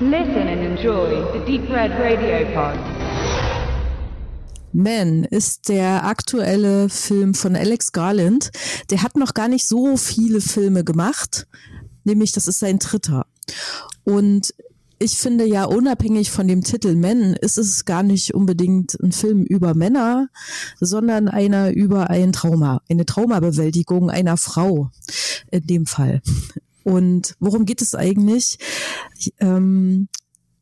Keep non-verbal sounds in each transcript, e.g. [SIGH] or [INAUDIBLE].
Listen and enjoy the Deep Red Radio Pod. Man ist der aktuelle Film von Alex Garland. Der hat noch gar nicht so viele Filme gemacht, nämlich das ist sein dritter. Und ich finde ja unabhängig von dem Titel Men ist es gar nicht unbedingt ein Film über Männer, sondern einer über ein Trauma, eine Traumabewältigung einer Frau in dem Fall. Und worum geht es eigentlich? Ähm,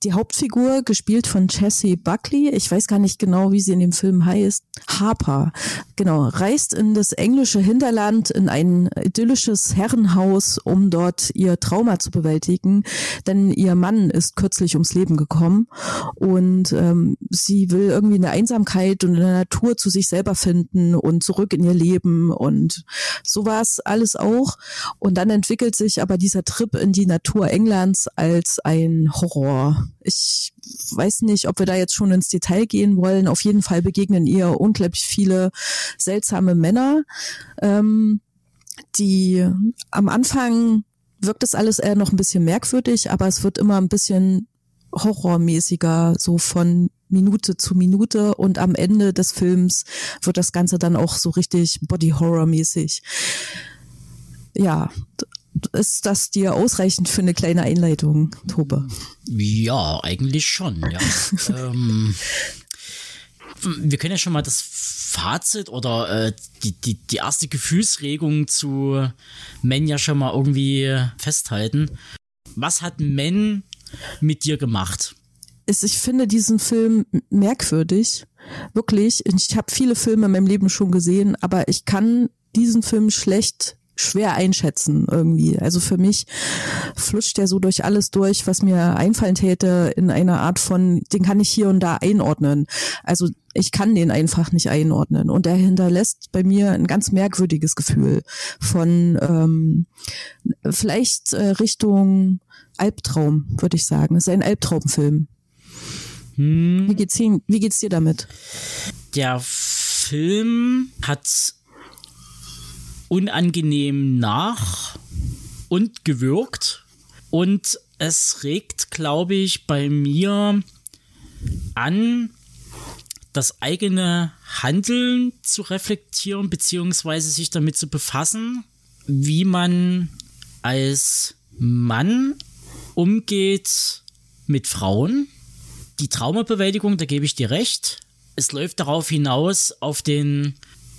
die Hauptfigur, gespielt von Jessie Buckley, ich weiß gar nicht genau, wie sie in dem Film heißt, Harper, genau, reist in das englische Hinterland in ein idyllisches Herrenhaus, um dort ihr Trauma zu bewältigen, denn ihr Mann ist kürzlich ums Leben gekommen. Und ähm, sie will irgendwie eine Einsamkeit und eine Natur zu sich selber finden und zurück in ihr Leben. Und sowas alles auch. Und dann entwickelt sich aber dieser Trip in die Natur Englands als ein Horror ich weiß nicht, ob wir da jetzt schon ins Detail gehen wollen. Auf jeden Fall begegnen ihr unglaublich viele seltsame Männer, ähm, die am Anfang wirkt das alles eher noch ein bisschen merkwürdig, aber es wird immer ein bisschen horrormäßiger, so von Minute zu Minute und am Ende des Films wird das Ganze dann auch so richtig Body-Horror-mäßig. Ja, ist das dir ausreichend für eine kleine Einleitung, Tobe? Ja, eigentlich schon, ja. [LAUGHS] ähm, wir können ja schon mal das Fazit oder äh, die, die, die erste Gefühlsregung zu Men ja schon mal irgendwie festhalten. Was hat Men mit dir gemacht? ich finde diesen Film merkwürdig. Wirklich. Ich habe viele Filme in meinem Leben schon gesehen, aber ich kann diesen Film schlecht schwer einschätzen irgendwie. Also für mich flutscht der so durch alles durch, was mir einfallen täte in einer Art von, den kann ich hier und da einordnen. Also ich kann den einfach nicht einordnen. Und er hinterlässt bei mir ein ganz merkwürdiges Gefühl von ähm, vielleicht äh, Richtung Albtraum, würde ich sagen. Es ist ein Albtraumfilm. Hm. Wie geht's, wie geht's dir damit? Der Film hat unangenehm nach und gewirkt. Und es regt, glaube ich, bei mir an, das eigene Handeln zu reflektieren, beziehungsweise sich damit zu befassen, wie man als Mann umgeht mit Frauen. Die Traumabewältigung, da gebe ich dir recht. Es läuft darauf hinaus, auf den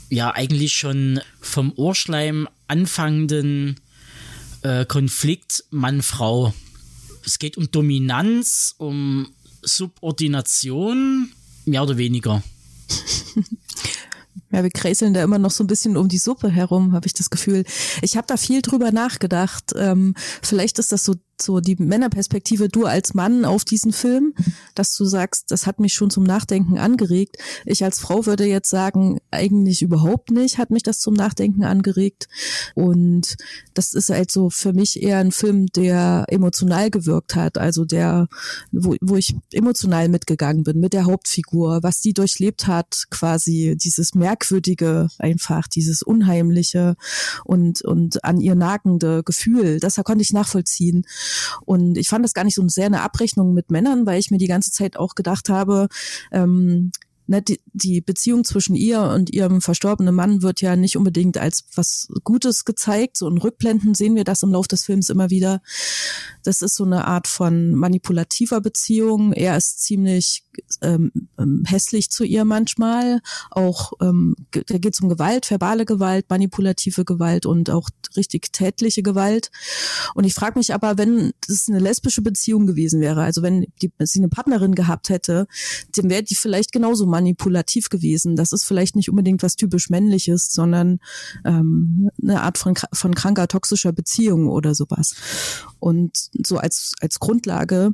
ja eigentlich schon vom Ohrschleim anfangenden äh, Konflikt Mann-Frau. Es geht um Dominanz, um Subordination, mehr oder weniger. Ja, wir kräseln da immer noch so ein bisschen um die Suppe herum, habe ich das Gefühl. Ich habe da viel drüber nachgedacht. Ähm, vielleicht ist das so so die Männerperspektive du als Mann auf diesen Film, dass du sagst, das hat mich schon zum Nachdenken angeregt. Ich als Frau würde jetzt sagen, eigentlich überhaupt nicht hat mich das zum Nachdenken angeregt. Und das ist halt so für mich eher ein Film, der emotional gewirkt hat, also der, wo, wo ich emotional mitgegangen bin mit der Hauptfigur, was die durchlebt hat, quasi dieses merkwürdige einfach, dieses unheimliche und, und an ihr nagende Gefühl, das konnte ich nachvollziehen. Und ich fand das gar nicht so sehr eine Abrechnung mit Männern, weil ich mir die ganze Zeit auch gedacht habe, ähm, ne, die, die Beziehung zwischen ihr und ihrem verstorbenen Mann wird ja nicht unbedingt als was Gutes gezeigt. So in Rückblenden sehen wir das im Laufe des Films immer wieder. Das ist so eine Art von manipulativer Beziehung. Er ist ziemlich ähm, ähm hässlich zu ihr manchmal. Auch ähm, da geht es um Gewalt, verbale Gewalt, manipulative Gewalt und auch richtig tätliche Gewalt. Und ich frage mich aber, wenn das eine lesbische Beziehung gewesen wäre, also wenn die, sie eine Partnerin gehabt hätte, dann wäre die vielleicht genauso manipulativ gewesen. Das ist vielleicht nicht unbedingt was typisch männliches, sondern ähm, eine Art von, von kranker, toxischer Beziehung oder sowas. Und so als, als Grundlage.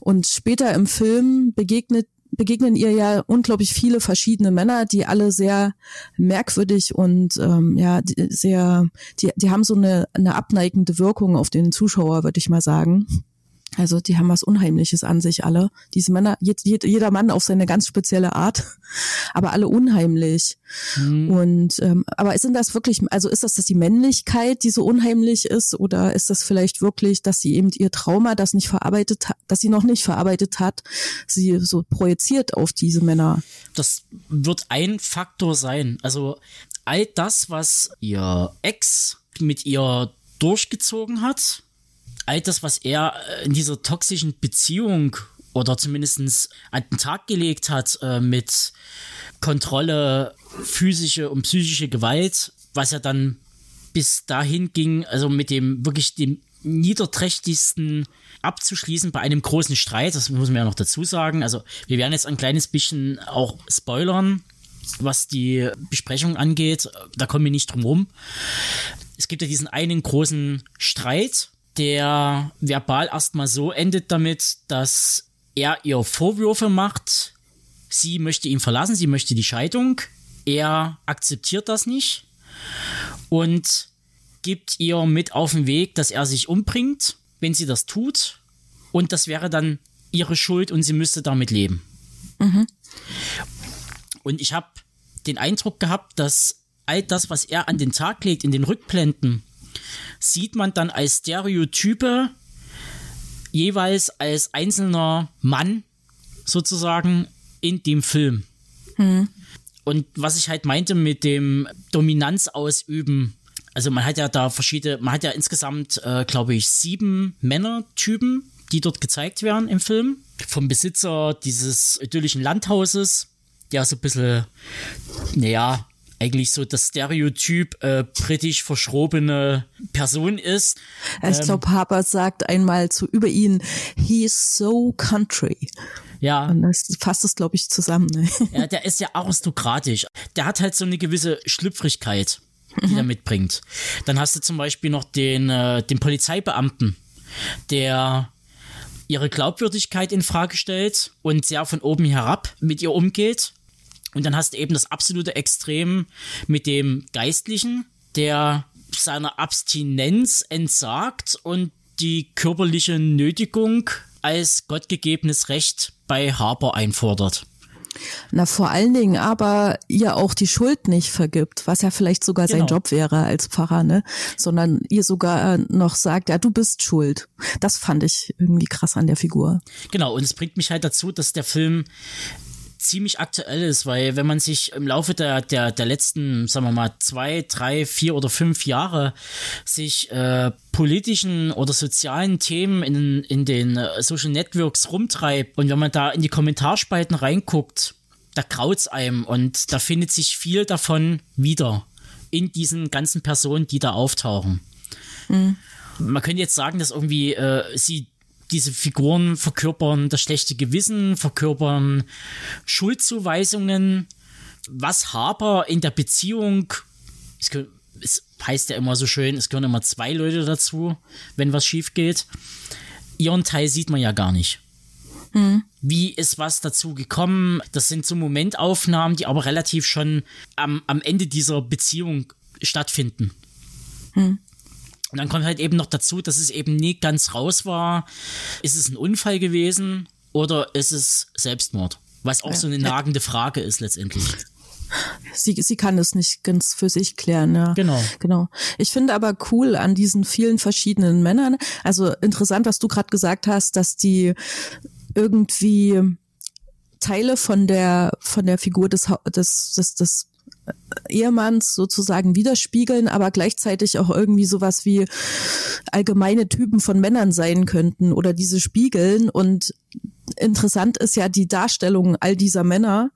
Und später im Film begegnet begegnen ihr ja unglaublich viele verschiedene Männer, die alle sehr merkwürdig und ähm, ja sehr, die, die haben so eine, eine abneigende Wirkung auf den Zuschauer, würde ich mal sagen. Also die haben was Unheimliches an sich alle. Diese Männer, jeder Mann auf seine ganz spezielle Art, [LAUGHS] aber alle unheimlich. Mhm. Und ähm, aber sind das wirklich, also ist das, dass die Männlichkeit, die so unheimlich ist, oder ist das vielleicht wirklich, dass sie eben ihr Trauma, das nicht verarbeitet hat, dass sie noch nicht verarbeitet hat, sie so projiziert auf diese Männer? Das wird ein Faktor sein. Also all das, was ihr Ex mit ihr durchgezogen hat, all das, was er äh, in dieser toxischen Beziehung oder zumindest an den Tag gelegt hat äh, mit Kontrolle, physische und psychische Gewalt, was ja dann bis dahin ging, also mit dem wirklich dem niederträchtigsten abzuschließen bei einem großen Streit, das muss man ja noch dazu sagen. Also wir werden jetzt ein kleines bisschen auch spoilern, was die Besprechung angeht. Da kommen wir nicht drum rum. Es gibt ja diesen einen großen Streit der verbal erstmal so endet damit, dass er ihr Vorwürfe macht, sie möchte ihn verlassen, sie möchte die Scheidung, er akzeptiert das nicht und gibt ihr mit auf den Weg, dass er sich umbringt, wenn sie das tut und das wäre dann ihre Schuld und sie müsste damit leben. Mhm. Und ich habe den Eindruck gehabt, dass all das, was er an den Tag legt in den Rückblenden, sieht man dann als Stereotype jeweils als einzelner Mann sozusagen in dem Film. Hm. Und was ich halt meinte mit dem Dominanz ausüben, also man hat ja da verschiedene, man hat ja insgesamt, äh, glaube ich, sieben Männertypen, die dort gezeigt werden im Film. Vom Besitzer dieses idyllischen Landhauses, der so ein bisschen, naja, eigentlich so das Stereotyp äh, britisch verschrobene Person ist. Ich ähm, glaube, Harper sagt einmal zu über ihn, he is so country. Ja. Und das fasst es, glaube ich, zusammen. Ne? Ja, der ist ja aristokratisch. Der hat halt so eine gewisse Schlüpfrigkeit, die mhm. er mitbringt. Dann hast du zum Beispiel noch den, äh, den Polizeibeamten, der ihre Glaubwürdigkeit in Frage stellt und sehr von oben herab mit ihr umgeht und dann hast du eben das absolute Extrem mit dem Geistlichen, der seiner Abstinenz entsagt und die körperliche Nötigung als gottgegebenes Recht bei Harper einfordert. Na, vor allen Dingen aber ihr auch die Schuld nicht vergibt, was ja vielleicht sogar genau. sein Job wäre als Pfarrer, ne? Sondern ihr sogar noch sagt, ja, du bist schuld. Das fand ich irgendwie krass an der Figur. Genau, und es bringt mich halt dazu, dass der Film ziemlich aktuell ist, weil wenn man sich im Laufe der, der, der letzten, sagen wir mal, zwei, drei, vier oder fünf Jahre sich äh, politischen oder sozialen Themen in, in den äh, Social Networks rumtreibt und wenn man da in die Kommentarspalten reinguckt, da kraut's einem und da findet sich viel davon wieder in diesen ganzen Personen, die da auftauchen. Mhm. Man könnte jetzt sagen, dass irgendwie äh, sie diese Figuren verkörpern das schlechte Gewissen, verkörpern Schuldzuweisungen, was Harper in der Beziehung, es, es heißt ja immer so schön, es gehören immer zwei Leute dazu, wenn was schief geht. Ihren Teil sieht man ja gar nicht. Hm. Wie ist was dazu gekommen? Das sind so Momentaufnahmen, die aber relativ schon am, am Ende dieser Beziehung stattfinden. Hm. Und dann kommt halt eben noch dazu, dass es eben nie ganz raus war. Ist es ein Unfall gewesen oder ist es Selbstmord? Was auch ja. so eine nagende Frage ist letztendlich. Sie, sie kann es nicht ganz für sich klären, ja. Genau. Genau. Ich finde aber cool an diesen vielen verschiedenen Männern, also interessant, was du gerade gesagt hast, dass die irgendwie Teile von der von der Figur des des des, des Ehemanns sozusagen widerspiegeln, aber gleichzeitig auch irgendwie sowas wie allgemeine Typen von Männern sein könnten oder diese spiegeln. Und interessant ist ja die Darstellung all dieser Männer,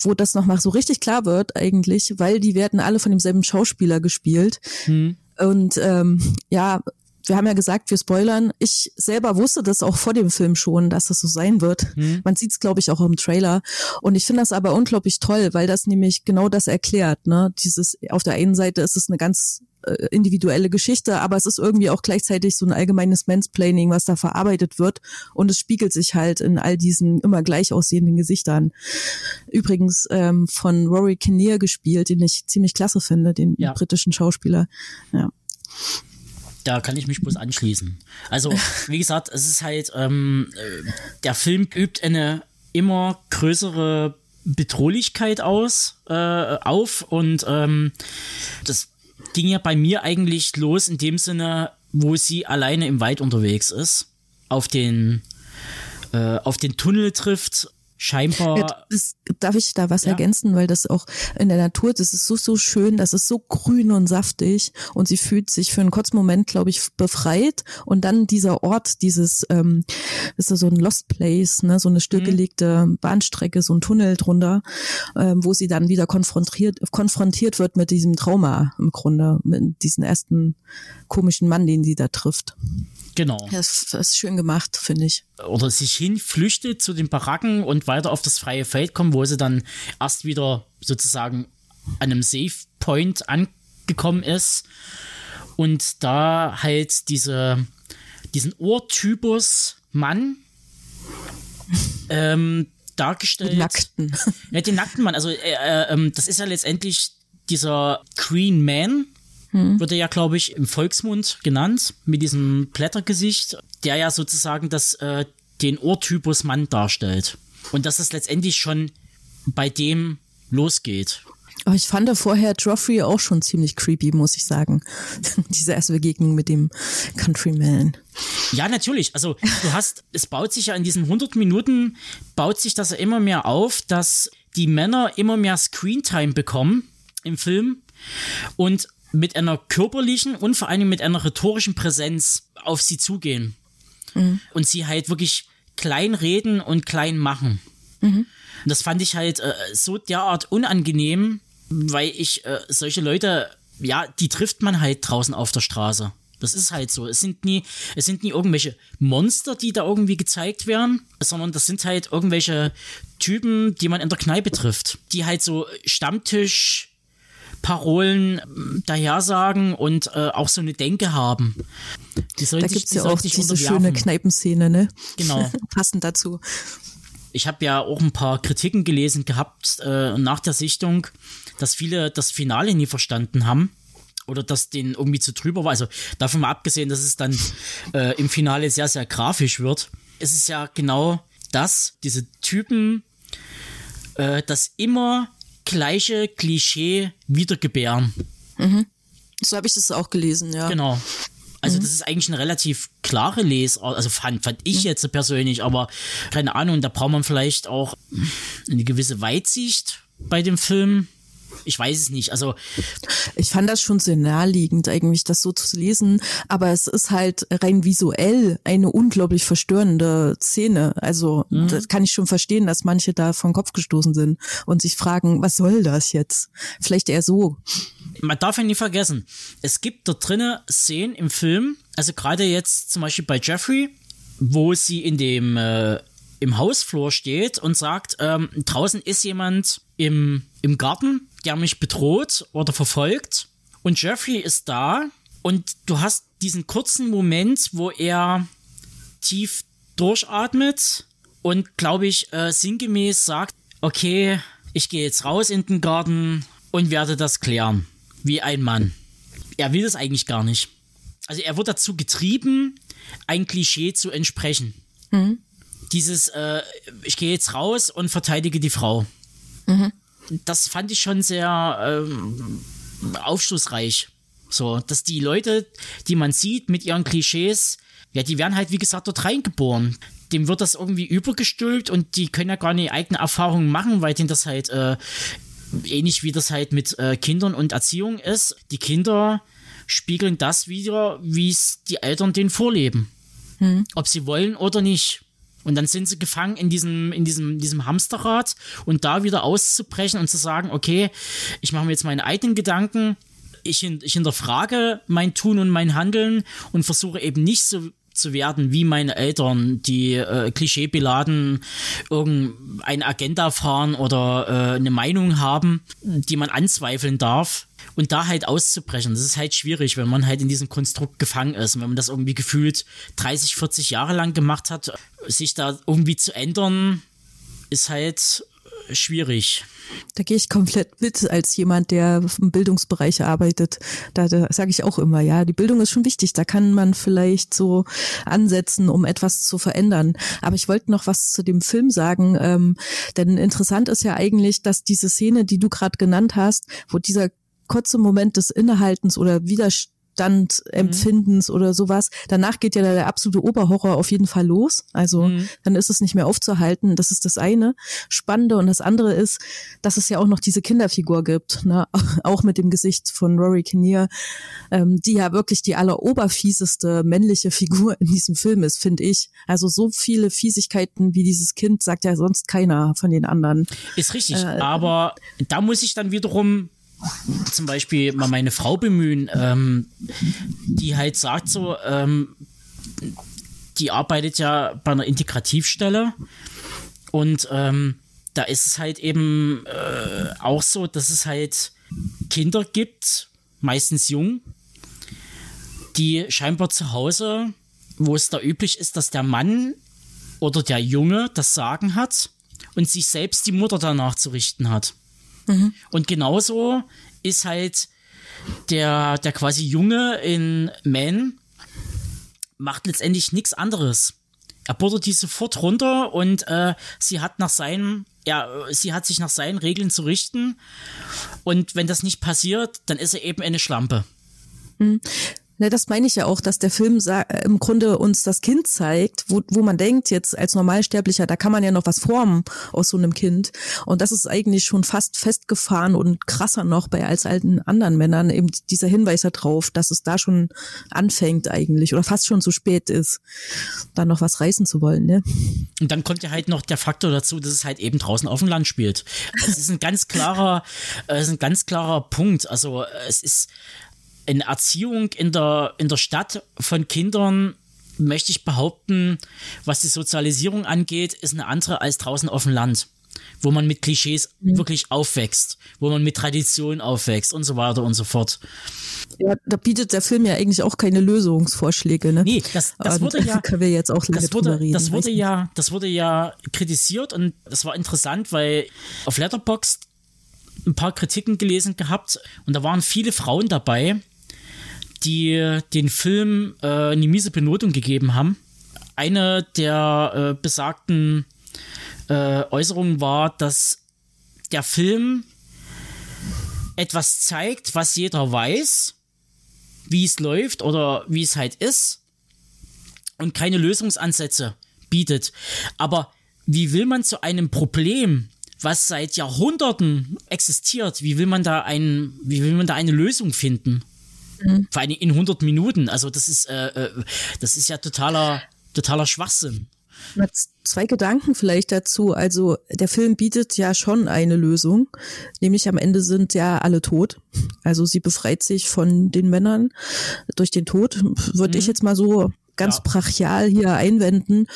wo das nochmal so richtig klar wird eigentlich, weil die werden alle von demselben Schauspieler gespielt. Hm. Und ähm, ja, wir haben ja gesagt, wir spoilern. Ich selber wusste das auch vor dem Film schon, dass das so sein wird. Mhm. Man sieht es, glaube ich, auch im Trailer. Und ich finde das aber unglaublich toll, weil das nämlich genau das erklärt. Ne? Dieses auf der einen Seite ist es eine ganz äh, individuelle Geschichte, aber es ist irgendwie auch gleichzeitig so ein allgemeines Mansplaining, was da verarbeitet wird. Und es spiegelt sich halt in all diesen immer gleich aussehenden Gesichtern. Übrigens ähm, von Rory Kinnear gespielt, den ich ziemlich klasse finde, den ja. britischen Schauspieler. Ja. Da kann ich mich bloß anschließen. Also, wie gesagt, es ist halt, ähm, äh, der Film übt eine immer größere Bedrohlichkeit aus, äh, auf und ähm, das ging ja bei mir eigentlich los in dem Sinne, wo sie alleine im Wald unterwegs ist, auf den, äh, auf den Tunnel trifft scheinbar. Ja, das, darf ich da was Ja. ergänzen, weil das auch in der Natur, das ist so, so schön, das ist so grün und saftig und sie fühlt sich für einen kurzen Moment, glaube ich, befreit und dann dieser Ort, dieses, ähm, ist so ein Lost Place, ne, so eine stillgelegte Bahnstrecke, so ein Tunnel drunter, ähm, wo sie dann wieder konfrontiert, konfrontiert wird mit diesem Trauma im Grunde, mit diesem ersten komischen Mann, den sie da trifft. Genau. Ja, Das, das ist schön gemacht, finde ich. Oder sich hinflüchtet zu den Baracken und weiter auf das freie Feld kommt, wo sie dann erst wieder sozusagen an einem Safe Point angekommen ist und da halt diese, diesen Ohrtypus Mann [LAUGHS] ähm, dargestellt. Mit Nackten. Ja, den nackten Mann. Also, äh, äh, ähm, das ist ja letztendlich dieser Green Man, wird er ja, glaube ich, im Volksmund genannt, mit diesem Blättergesicht, der ja sozusagen das, äh, den Ohrtypus Mann darstellt. Und dass es letztendlich schon bei dem losgeht. Aber ich fand vorher Joffrey auch schon ziemlich creepy, muss ich sagen. [LAUGHS] Diese erste Begegnung mit dem Countryman. Ja, natürlich. Also du hast, [LAUGHS] es baut sich ja in diesen 100 Minuten, baut sich das ja immer mehr auf, dass die Männer immer mehr Screentime bekommen im Film und mit einer körperlichen und vor allem mit einer rhetorischen Präsenz auf sie zugehen. Und sie halt wirklich klein reden und klein machen. Und das fand ich halt äh, so derart unangenehm, weil ich äh, solche Leute, ja, die trifft man halt draußen auf der Straße. Das ist halt so. Es sind nie, es sind nie irgendwelche Monster, die da irgendwie gezeigt werden, sondern das sind halt irgendwelche Typen, die man in der Kneipe trifft, die halt so Stammtisch Parolen ähm, dahersagen und äh, auch so eine Denke haben. Die Da gibt's die ja auch diese schöne Kneipenszene, ne? Genau. [LAUGHS] Passend dazu. ich habe ja auch ein paar Kritiken gelesen gehabt äh, nach der Sichtung, dass viele das Finale nie verstanden haben oder dass denen irgendwie zu drüber war. Also davon mal abgesehen, dass es dann äh, im Finale sehr, sehr grafisch wird. Es ist ja genau das, diese Typen, äh, das immer gleiche Klischee wiedergebären. So habe ich das auch gelesen, ja. Genau. Also das ist eigentlich eine relativ klare Lesart, also fand, fand ich jetzt persönlich, aber keine Ahnung, da braucht man vielleicht auch eine gewisse Weitsicht bei dem Film. Ich weiß es nicht. Also Ich fand das schon sehr naheliegend, eigentlich das so zu lesen, aber es ist halt rein visuell eine unglaublich verstörende Szene. Also das kann ich schon verstehen, dass manche da vom Kopf gestoßen sind und sich fragen, was soll das jetzt? Vielleicht eher so. man darf ja nie vergessen, es gibt da drinnen Szenen im Film, also gerade jetzt zum Beispiel bei Jeffrey, wo sie in dem äh, im Hausflur steht und sagt, ähm, draußen ist jemand im, im Garten, der mich bedroht oder verfolgt. Und Jeffrey ist da und du hast diesen kurzen Moment, wo er tief durchatmet und, glaube ich, äh, sinngemäß sagt, okay, ich gehe jetzt raus in den Garten und werde das klären. Wie ein Mann. Er will das eigentlich gar nicht. Also er wird dazu getrieben, ein Klischee zu entsprechen. Dieses, äh, ich gehe jetzt raus und verteidige die Frau. Das fand ich schon sehr ähm, aufschlussreich. So, dass die Leute, die man sieht mit ihren Klischees, ja, die werden halt, wie gesagt, dort reingeboren. Dem wird das irgendwie übergestülpt und die können ja gar nicht eigene Erfahrungen machen, weil denen das halt äh, ähnlich wie das halt mit äh, Kindern und Erziehung ist. Die Kinder spiegeln das wieder, wie es die Eltern denen vorleben. Ob sie wollen oder nicht. Und dann sind sie gefangen in diesem, in diesem, diesem Hamsterrad und da wieder auszubrechen und zu sagen, okay, ich mache mir jetzt meine eigenen Gedanken, ich, ich hinterfrage mein Tun und mein Handeln und versuche eben nicht so zu werden wie meine Eltern, die äh, klischeebeladen irgendeine Agenda fahren oder äh, eine Meinung haben, die man anzweifeln darf. Und da halt auszubrechen, das ist halt schwierig, wenn man halt in diesem Konstrukt gefangen ist. Und wenn man das irgendwie gefühlt 30, 40 Jahre lang gemacht hat, sich da irgendwie zu ändern, ist halt schwierig. Da gehe ich komplett mit als jemand, der im Bildungsbereich arbeitet. Da, da sage ich auch immer, ja, die Bildung ist schon wichtig. Da kann man vielleicht so ansetzen, um etwas zu verändern. Aber ich wollte noch was zu dem Film sagen, ähm, denn interessant ist ja eigentlich, dass diese Szene, die du gerade genannt hast, wo dieser kurze Moment des Innehaltens oder Widerstands Standempfindens mhm. oder sowas. Danach geht ja der absolute Oberhorror auf jeden Fall los. Also mhm. dann ist es nicht mehr aufzuhalten. Das ist das eine Spannende. Und das andere ist, dass es ja auch noch diese Kinderfigur gibt, ne? [LAUGHS] auch mit dem Gesicht von Rory Kinnear, ähm, die ja wirklich die alleroberfieseste männliche [LAUGHS] Figur in diesem Film ist, finde ich. Also so viele Fiesigkeiten wie dieses Kind sagt ja sonst keiner von den anderen. Ist richtig, äh, aber da muss ich dann wiederum zum Beispiel mal meine Frau bemühen, ähm, die halt sagt so, ähm, die arbeitet ja bei einer Integrativstelle und ähm, da ist es halt eben äh, auch so, dass es halt Kinder gibt, meistens jung, die scheinbar zu Hause, wo es da üblich ist, dass der Mann oder der Junge das Sagen hat und sich selbst die Mutter danach zu richten hat. Mhm. Und genauso ist halt der, der quasi Junge in Man macht letztendlich nichts anderes. Er buttert die sofort runter und äh, sie hat nach seinen, ja, sie hat sich nach seinen Regeln zu richten. Und wenn das nicht passiert, dann ist er eben eine Schlampe. Mhm. Ne, das meine ich ja auch, dass der Film im Grunde uns das Kind zeigt, wo, wo man denkt, jetzt als Normalsterblicher, da kann man ja noch was formen aus so einem Kind. Und das ist eigentlich schon fast festgefahren und krasser noch bei als alten anderen Männern, eben dieser Hinweis darauf, dass es da schon anfängt eigentlich oder fast schon zu spät ist, da noch was reißen zu wollen. Ne? Und dann kommt ja halt noch der Faktor dazu, dass es halt eben draußen auf dem Land spielt. Das ist ein ganz klarer, äh, ist ein ganz klarer Punkt. Also es ist eine Erziehung in der, in der Stadt von Kindern, möchte ich behaupten, was die Sozialisierung angeht, ist eine andere als draußen auf dem Land, wo man mit Klischees mhm. wirklich aufwächst, wo man mit Tradition aufwächst und so weiter und so fort. Ja, da bietet der Film ja eigentlich auch keine Lösungsvorschläge, ne? Nee, das, das wurde ja, [LAUGHS] können wir jetzt auch das wurde, reden, das wurde ja, das wurde ja kritisiert und das war interessant, weil auf Letterboxd ein paar Kritiken gelesen gehabt und da waren viele Frauen dabei, die den Film äh, eine miese Benotung gegeben haben. Eine der äh, besagten äh, Äußerungen war, dass der Film etwas zeigt, was jeder weiß, wie es läuft oder wie es halt ist und keine Lösungsansätze bietet. Aber wie will man zu einem Problem, was seit Jahrhunderten existiert, wie will man da ein, wie will man da eine Lösung finden? Mhm. Vor allem in 100 Minuten. Also das ist, äh, äh, das ist ja totaler, totaler Schwachsinn. Zwei Gedanken vielleicht dazu. Also der Film bietet ja schon eine Lösung, nämlich am Ende sind ja alle tot. Also sie befreit sich von den Männern durch den Tod, würde mhm. ich jetzt mal so ganz ja. brachial hier einwenden.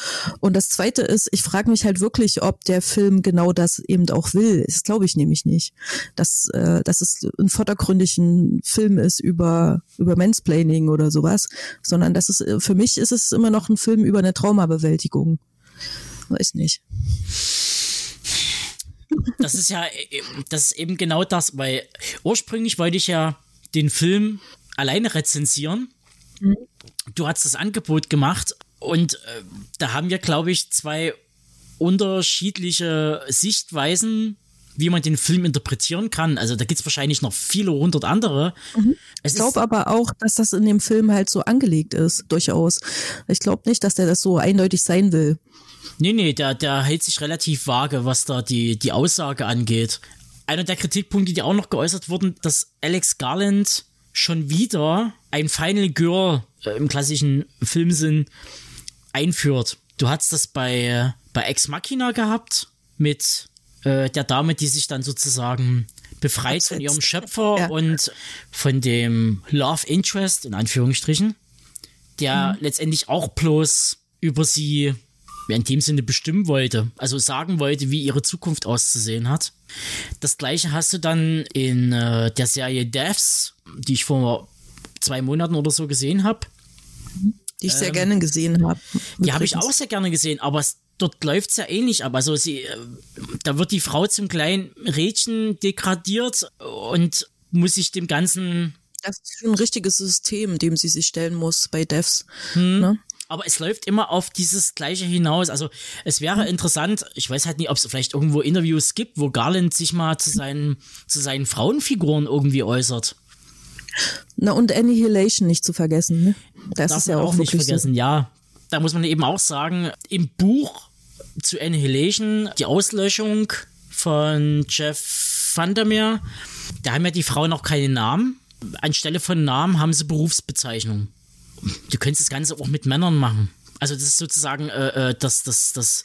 Und das Zweite ist, ich frage mich halt wirklich, ob der Film genau das eben auch will. Das glaube ich nämlich nicht. Dass, äh, dass es ein vordergründigen Film ist über, über Mansplaining oder sowas, sondern dass es, für mich ist es immer noch ein Film über eine Traumabewältigung. Weiß nicht. Das ist ja, das ist eben genau das, weil ursprünglich wollte ich ja den Film alleine rezensieren. Mhm du hast das Angebot gemacht und äh, da haben wir, glaube ich, zwei unterschiedliche Sichtweisen, wie man den Film interpretieren kann. Also da gibt es wahrscheinlich noch viele hundert andere. Mhm. Ich glaube aber auch, dass das in dem Film halt so angelegt ist, durchaus. Ich glaube nicht, dass der das so eindeutig sein will. Nee, nee, der, der hält sich relativ vage, was da die, die Aussage angeht. Einer der Kritikpunkte, die auch noch geäußert wurden, dass Alex Garland schon wieder ein Final Girl äh, im klassischen Filmsinn einführt. Du hast das bei, bei Ex Machina gehabt mit äh, der Dame, die sich dann sozusagen befreit von ihrem Schöpfer ja. und von dem Love Interest, in Anführungsstrichen, der mhm. letztendlich auch bloß über sie in dem Sinne bestimmen wollte, also sagen wollte, wie ihre Zukunft auszusehen hat. Das gleiche hast du dann in äh, der Serie Deaths, die ich vor zwei Monaten oder so gesehen habe. Die ich sehr ähm, gerne gesehen habe. Die habe ich auch sehr gerne gesehen, aber dort läuft's ja ähnlich ab. Also sie, äh, da wird die Frau zum kleinen Rädchen degradiert und muss sich dem Ganzen Das ist schon ein richtiges System, dem sie sich stellen muss bei Devs. Hm. Ne? aber es läuft immer auf dieses Gleiche hinaus. Also es wäre interessant, ich weiß halt nicht, ob es vielleicht irgendwo Interviews gibt, wo Garland sich mal zu seinen, zu seinen Frauenfiguren irgendwie äußert. Na und Annihilation nicht zu vergessen. Ne? Das Darf ist ja auch, auch nicht vergessen, ja. Da muss man eben auch sagen, im Buch zu Annihilation, die Auslöschung von Jeff Vandermeer, da haben ja die Frauen noch keine Namen. Anstelle von Namen haben sie Berufsbezeichnungen. Du könntest das Ganze auch mit Männern machen. Also das ist sozusagen, äh, äh, das, das, das,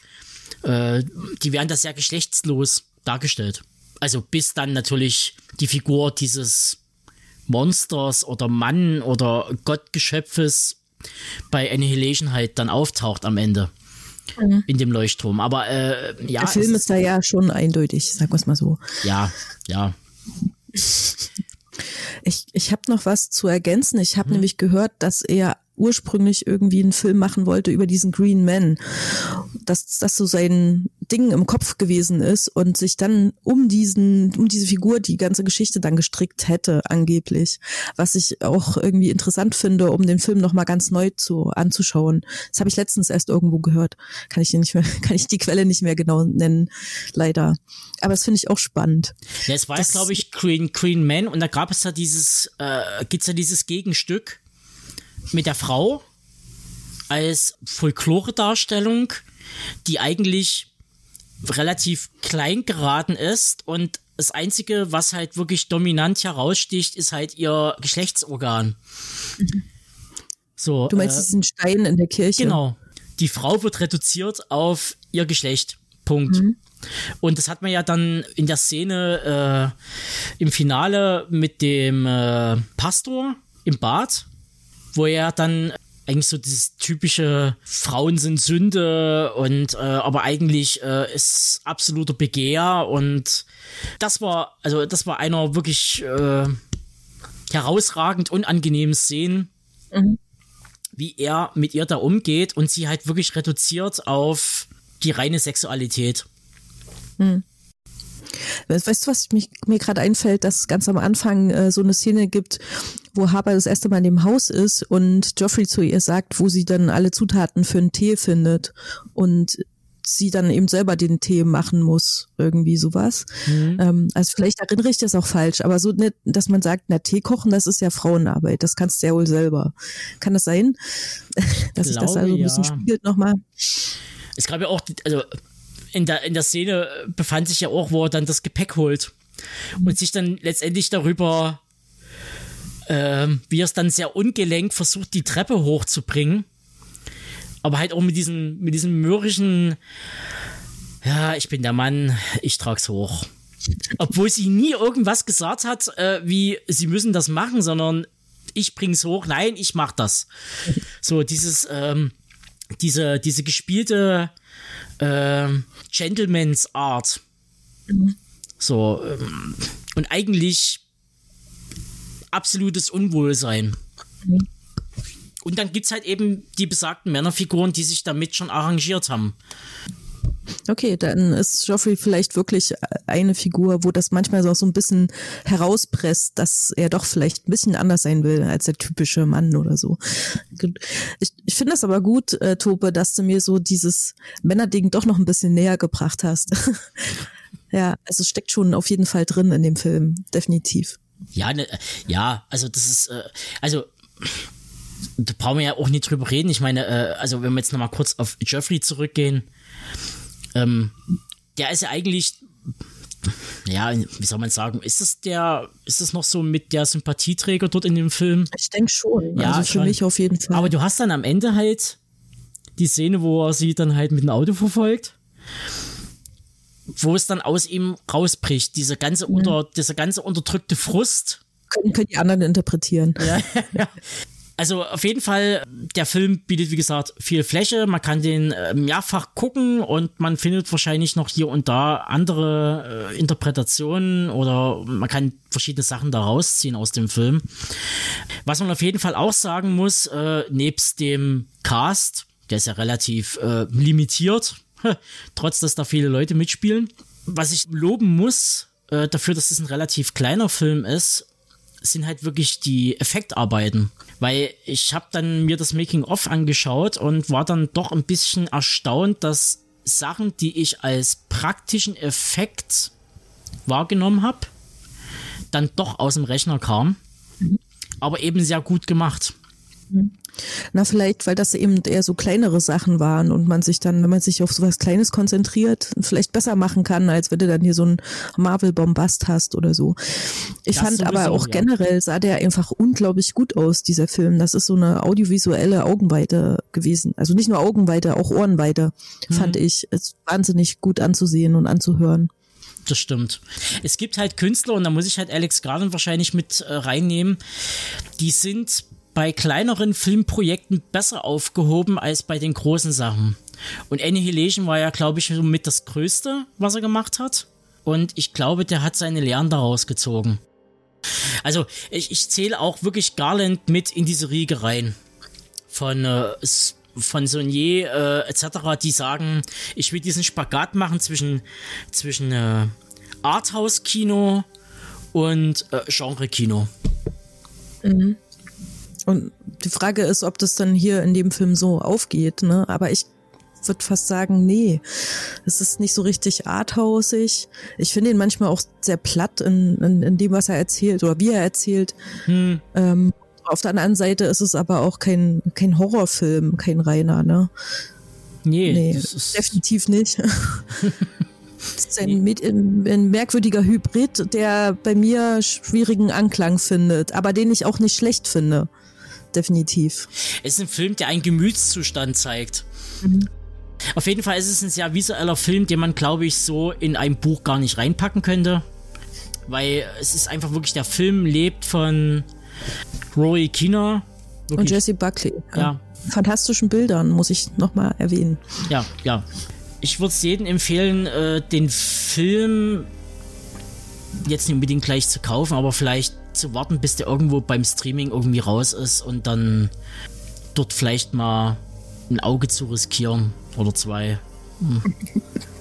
äh, die werden da sehr geschlechtslos dargestellt. Also bis dann natürlich die Figur dieses Monsters oder Mann oder Gottgeschöpfes bei Annihilation halt dann auftaucht am Ende in dem Leuchtturm. Aber äh, ja, Der Film ist da ja schon eindeutig, sagen wir es mal so. ja, ja, Ich, ich habe noch was zu ergänzen. Ich Mhm. habe nämlich gehört, dass er ursprünglich irgendwie einen Film machen wollte über diesen Green Man. Dass das so sein Ding im Kopf gewesen ist und sich dann um diesen, um diese Figur die ganze Geschichte dann gestrickt hätte, angeblich. Was ich auch irgendwie interessant finde, um den Film nochmal ganz neu zu anzuschauen. Das habe ich letztens erst irgendwo gehört. Kann ich nicht mehr, [LAUGHS] kann ich die Quelle nicht mehr genau nennen, leider. Aber das finde ich auch spannend. Ja, es war jetzt, glaube ich, Green, Green Man und da gab es ja dieses, äh, gibt's ja dieses Gegenstück mit der Frau als Folklore-Darstellung, die eigentlich relativ klein geraten ist und das Einzige, was halt wirklich dominant heraussticht, ist halt ihr Geschlechtsorgan. So, Du meinst äh, diesen Stein in der Kirche? Genau. Die Frau wird reduziert auf ihr Geschlecht. Punkt. Und das hat man ja dann in der Szene äh, im Finale mit dem äh, Pastor im Bad, wo er dann eigentlich so dieses typische Frauen sind Sünde und äh, aber eigentlich äh, ist absoluter Begehr und das war also das war einer wirklich äh, herausragend unangenehmen Szenen wie er mit ihr da umgeht und sie halt wirklich reduziert auf die reine Sexualität. Weißt weißt du, was mich, mir gerade einfällt, dass es ganz am Anfang äh, so eine Szene gibt, wo Harper das erste Mal in dem Haus ist und Joffrey zu ihr sagt, wo sie dann alle Zutaten für einen Tee findet und sie dann eben selber den Tee machen muss, irgendwie sowas. Ähm, also vielleicht erinnere ich das auch falsch, aber so nicht, dass man sagt, na, Tee kochen, das ist ja Frauenarbeit, das kannst du ja wohl selber. Kann das sein? [LAUGHS] dass sich das also ein bisschen ja. spiegelt nochmal? Es gab ja auch, also in der, in der Szene befand sich ja auch, wo er dann das Gepäck holt und sich dann letztendlich darüber, ähm, wie er es dann sehr ungelenk versucht, die Treppe hochzubringen. Aber halt auch mit diesem, mit diesem mürrischen, ja, ich bin der Mann, ich trag's hoch. Obwohl sie nie irgendwas gesagt hat, äh, wie sie müssen das machen, sondern ich bring's hoch, nein, ich mach das. So, dieses, ähm, diese, diese gespielte ähm, Gentleman's Art. So, ähm, und eigentlich absolutes Unwohlsein. Und dann gibt's halt eben die besagten Männerfiguren, die sich damit schon arrangiert haben. Okay, dann ist Joffrey vielleicht wirklich eine Figur, wo das manchmal so ein bisschen herauspresst, dass er doch vielleicht ein bisschen anders sein will als der typische Mann oder so. Ich, ich finde das aber gut, äh, Tope, dass du mir so dieses Männerding doch noch ein bisschen näher gebracht hast. [LAUGHS] ja, also es steckt schon auf jeden Fall drin in dem Film, definitiv. Ja, ne, ja, also das ist, äh, also da brauchen wir ja auch nicht drüber reden. Ich meine, äh, also wenn wir jetzt nochmal kurz auf Jeffrey zurückgehen, ähm, der ist ja eigentlich, ja, wie soll man sagen, ist das der, ist das noch so mit der Sympathieträger dort in dem Film? Ich denke schon. Ja, also für schon. mich auf jeden Fall. Aber du hast dann am Ende halt die Szene, wo er sie dann halt mit dem Auto verfolgt, wo es dann aus ihm rausbricht, diese ganze unter, dieser ganze unterdrückte Frust. können, können die anderen interpretieren. Ja, ja. [LAUGHS] Also auf jeden Fall, der Film bietet, wie gesagt, viel Fläche. Man kann den äh, mehrfach gucken und man findet wahrscheinlich noch hier und da andere äh, Interpretationen oder man kann verschiedene Sachen da rausziehen aus dem Film. Was man auf jeden Fall auch sagen muss, äh, nebst dem Cast, der ist ja relativ äh, limitiert, [LAUGHS] trotz dass da viele Leute mitspielen. Was ich loben muss, äh, dafür, dass es ein relativ kleiner Film ist, sind halt wirklich die Effektarbeiten. Weil ich habe dann mir das Making-of angeschaut und war dann doch ein bisschen erstaunt, dass Sachen, die ich als praktischen Effekt wahrgenommen habe, dann doch aus dem Rechner kamen. Aber eben sehr gut gemacht. Na, vielleicht, weil das eben eher so kleinere Sachen waren und man sich dann, wenn man sich auf sowas Kleines konzentriert, vielleicht besser machen kann, als wenn du dann hier so ein Marvel-Bombast hast oder so. Ich das fand sowieso, aber auch ja. generell sah der einfach unglaublich gut aus, dieser Film. Das ist so eine audiovisuelle Augenweite gewesen. Also nicht nur Augenweite, auch Ohrenweite, mhm. fand ich. Es wahnsinnig gut anzusehen und anzuhören das stimmt. Es gibt halt Künstler, und da muss ich halt Alex Garland wahrscheinlich mit äh, reinnehmen, die sind bei kleineren Filmprojekten besser aufgehoben als bei den großen Sachen. Und Annihilation war ja, glaube ich, mit das Größte, was er gemacht hat. Und ich glaube, der hat seine Lehren daraus gezogen. Also, ich, ich zähle auch wirklich Garland mit in diese Riege rein. Von, äh, von Sonier äh, etc., die sagen, ich will diesen Spagat machen zwischen, zwischen äh, Arthouse-Kino und äh, Genre-Kino. Mhm. Und die Frage ist, ob das dann hier in dem Film so aufgeht, ne? Aber ich würde fast sagen, nee, es ist nicht so richtig arthausig. Ich finde ihn manchmal auch sehr platt in, in, in, dem, was er erzählt oder wie er erzählt. Hm. Ähm, auf der anderen Seite ist es aber auch kein, kein Horrorfilm, kein reiner, ne? Nee, nee definitiv nicht. [LAUGHS] Das ist ein, ein, merkwürdiger Hybrid, der bei mir schwierigen Anklang findet, aber den ich auch nicht schlecht finde definitiv. Es ist ein Film, der einen Gemütszustand zeigt. Mhm. Auf jeden Fall ist es ein sehr visueller Film, den man, glaube ich, so in ein Buch gar nicht reinpacken könnte. Weil es ist einfach wirklich, der Film lebt von Rory Kinner. Und Jesse Buckley. Ja. ja. Fantastischen Bildern, muss ich nochmal erwähnen. Ja, ja. Ich würde es jedem empfehlen, äh, den Film jetzt nicht unbedingt gleich zu kaufen, aber vielleicht zu warten, bis der irgendwo beim Streaming irgendwie raus ist und dann dort vielleicht mal ein Auge zu riskieren oder zwei. Hm. [LAUGHS]